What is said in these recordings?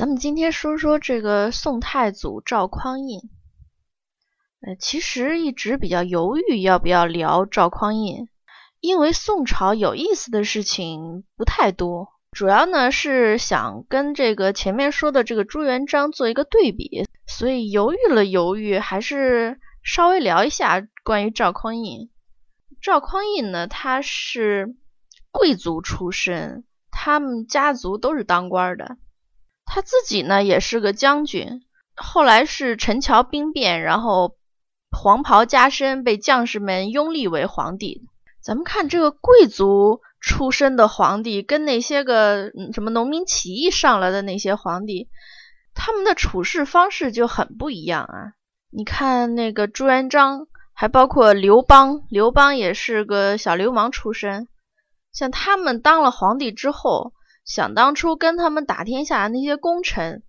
咱们今天说说这个宋太祖赵匡胤。呃，其实一直比较犹豫要不要聊赵匡胤，因为宋朝有意思的事情不太多，主要呢是想跟这个前面说的这个朱元璋做一个对比，所以犹豫了犹豫，还是稍微聊一下关于赵匡胤。赵匡胤呢，他是贵族出身，他们家族都是当官的。他自己呢也是个将军，后来是陈桥兵变，然后黄袍加身，被将士们拥立为皇帝。咱们看这个贵族出身的皇帝，跟那些个什么农民起义上来的那些皇帝，他们的处事方式就很不一样啊。你看那个朱元璋，还包括刘邦，刘邦也是个小流氓出身，像他们当了皇帝之后。想当初跟他们打天下的那些功臣，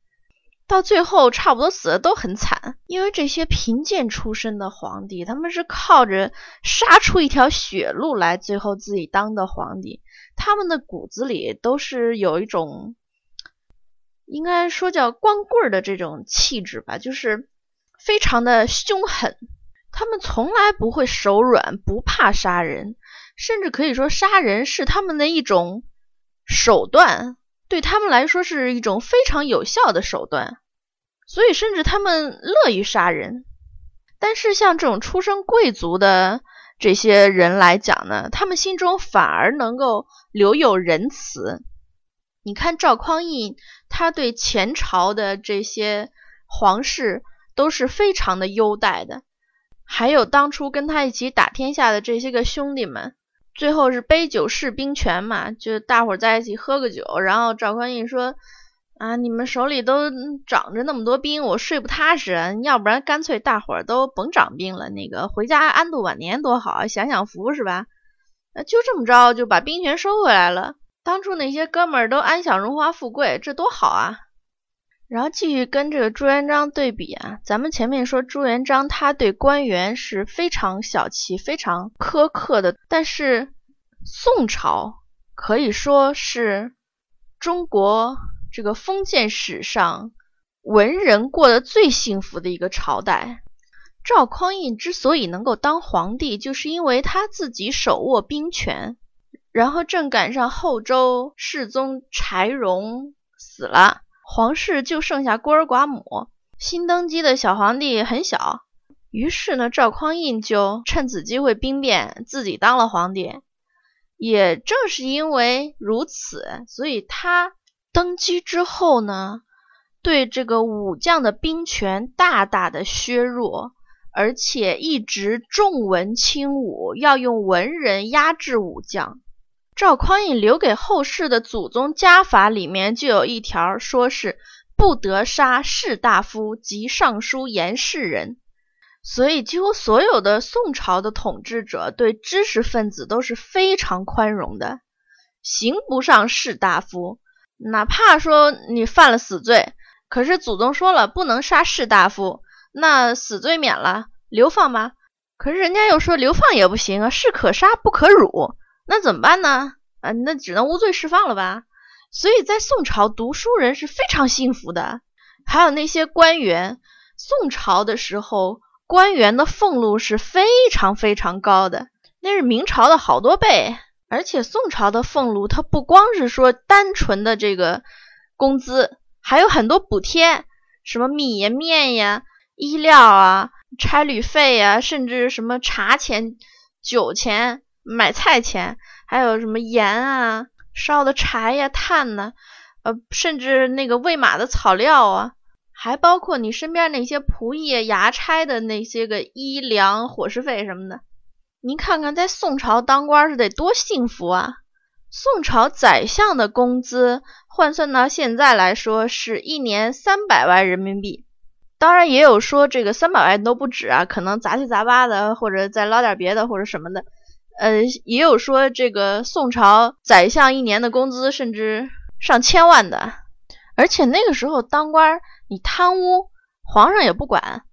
到最后差不多死的都很惨，因为这些贫贱出身的皇帝，他们是靠着杀出一条血路来，最后自己当的皇帝。他们的骨子里都是有一种，应该说叫光棍的这种气质吧，就是非常的凶狠。他们从来不会手软，不怕杀人，甚至可以说杀人是他们的一种。手段对他们来说是一种非常有效的手段，所以甚至他们乐于杀人。但是像这种出身贵族的这些人来讲呢，他们心中反而能够留有仁慈。你看赵匡胤，他对前朝的这些皇室都是非常的优待的，还有当初跟他一起打天下的这些个兄弟们。最后是杯酒释兵权嘛，就大伙儿在一起喝个酒，然后赵匡胤说：“啊，你们手里都长着那么多兵，我睡不踏实，要不然干脆大伙儿都甭长兵了，那个回家安度晚年多好，享享福是吧？”就这么着就把兵权收回来了。当初那些哥们儿都安享荣华富贵，这多好啊！然后继续跟这个朱元璋对比啊，咱们前面说朱元璋他对官员是非常小气、非常苛刻的，但是宋朝可以说是中国这个封建史上文人过得最幸福的一个朝代。赵匡胤之所以能够当皇帝，就是因为他自己手握兵权，然后正赶上后周世宗柴荣死了。皇室就剩下孤儿寡母，新登基的小皇帝很小，于是呢，赵匡胤就趁此机会兵变，自己当了皇帝。也正是因为如此，所以他登基之后呢，对这个武将的兵权大大的削弱，而且一直重文轻武，要用文人压制武将。赵匡胤留给后世的祖宗家法里面就有一条，说是不得杀士大夫及尚书言事人。所以，几乎所有的宋朝的统治者对知识分子都是非常宽容的，刑不上士大夫，哪怕说你犯了死罪，可是祖宗说了不能杀士大夫，那死罪免了，流放吧。可是人家又说流放也不行啊，士可杀不可辱。那怎么办呢？啊，那只能无罪释放了吧。所以在宋朝，读书人是非常幸福的。还有那些官员，宋朝的时候，官员的俸禄是非常非常高的，那是明朝的好多倍。而且宋朝的俸禄，它不光是说单纯的这个工资，还有很多补贴，什么米呀、面呀、衣料啊、差旅费呀，甚至什么茶钱、酒钱。买菜钱，还有什么盐啊、烧的柴呀、炭呢？呃，甚至那个喂马的草料啊，还包括你身边那些仆役、衙差的那些个衣粮、伙食费什么的。您看看，在宋朝当官是得多幸福啊！宋朝宰相的工资换算到现在来说，是一年三百万人民币。当然，也有说这个三百万都不止啊，可能杂七杂八的，或者再捞点别的，或者什么的。呃，也有说这个宋朝宰相一年的工资甚至上千万的，而且那个时候当官你贪污，皇上也不管，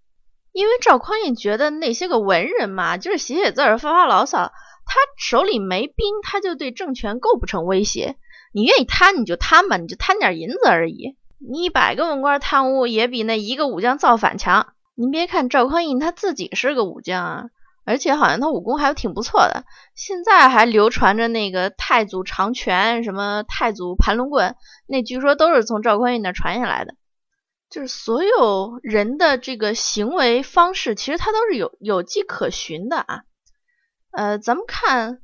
因为赵匡胤觉得那些个文人嘛，就是写写字儿、发发牢骚，他手里没兵，他就对政权构不成威胁。你愿意贪你就贪吧，你就贪点银子而已。你一百个文官贪污也比那一个武将造反强。您别看赵匡胤他自己是个武将啊，而且好像他武功还挺不错的。现在还流传着那个太祖长拳，什么太祖盘龙棍，那据说都是从赵匡胤那传下来的。就是所有人的这个行为方式，其实他都是有有迹可循的啊。呃，咱们看，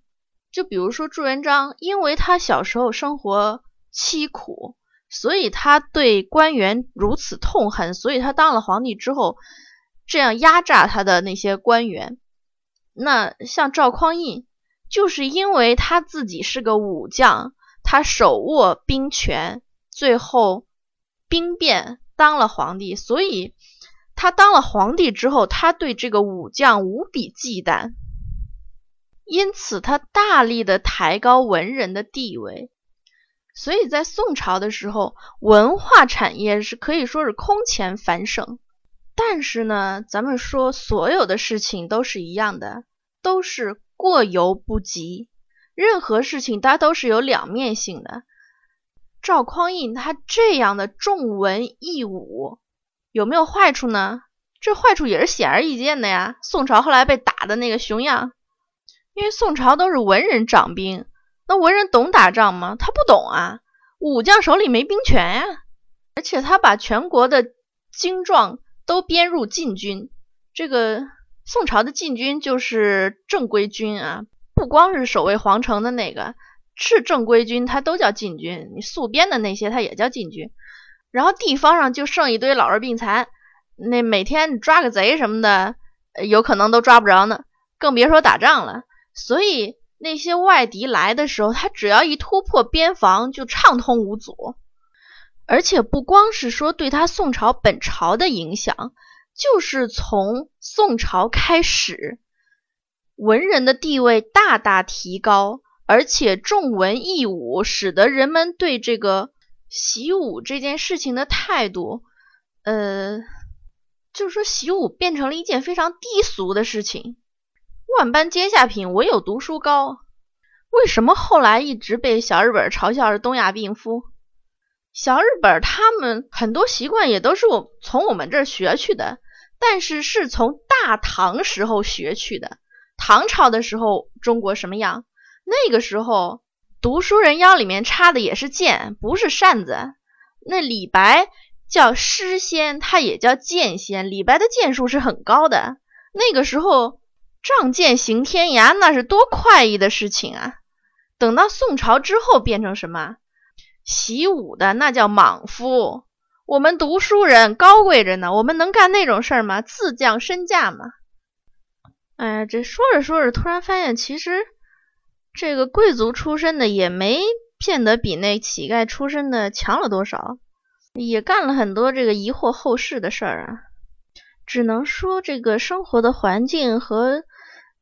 就比如说朱元璋，因为他小时候生活凄苦。所以他对官员如此痛恨，所以他当了皇帝之后，这样压榨他的那些官员。那像赵匡胤，就是因为他自己是个武将，他手握兵权，最后兵变当了皇帝，所以他当了皇帝之后，他对这个武将无比忌惮，因此他大力的抬高文人的地位。所以在宋朝的时候，文化产业是可以说是空前繁盛。但是呢，咱们说所有的事情都是一样的，都是过犹不及。任何事情它都是有两面性的。赵匡胤他这样的重文抑武，有没有坏处呢？这坏处也是显而易见的呀。宋朝后来被打的那个熊样，因为宋朝都是文人掌兵。那文人懂打仗吗？他不懂啊，武将手里没兵权呀。而且他把全国的精壮都编入禁军。这个宋朝的禁军就是正规军啊，不光是守卫皇城的那个，是正规军，他都叫禁军。你宿编的那些，他也叫禁军。然后地方上就剩一堆老弱病残，那每天抓个贼什么的，有可能都抓不着呢，更别说打仗了。所以。那些外敌来的时候，他只要一突破边防，就畅通无阻。而且不光是说对他宋朝本朝的影响，就是从宋朝开始，文人的地位大大提高，而且重文抑武，使得人们对这个习武这件事情的态度，呃，就是说习武变成了一件非常低俗的事情。万般皆下品，唯有读书高。为什么后来一直被小日本嘲笑是东亚病夫？小日本他们很多习惯也都是我从我们这儿学去的，但是是从大唐时候学去的。唐朝的时候，中国什么样？那个时候读书人腰里面插的也是剑，不是扇子。那李白叫诗仙，他也叫剑仙。李白的剑术是很高的。那个时候。仗剑行天涯，那是多快意的事情啊！等到宋朝之后，变成什么？习武的那叫莽夫。我们读书人高贵着呢，我们能干那种事儿吗？自降身价吗？哎，这说着说着，突然发现，其实这个贵族出身的也没骗得比那乞丐出身的强了多少，也干了很多这个疑惑后世的事儿啊。只能说，这个生活的环境和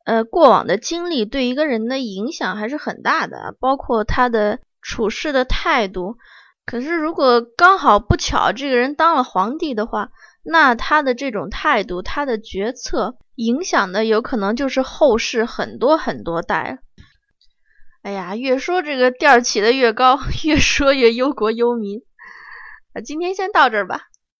呃过往的经历对一个人的影响还是很大的，包括他的处事的态度。可是，如果刚好不巧这个人当了皇帝的话，那他的这种态度、他的决策影响的有可能就是后世很多很多代。哎呀，越说这个调起的越高，越说越忧国忧民。啊，今天先到这儿吧。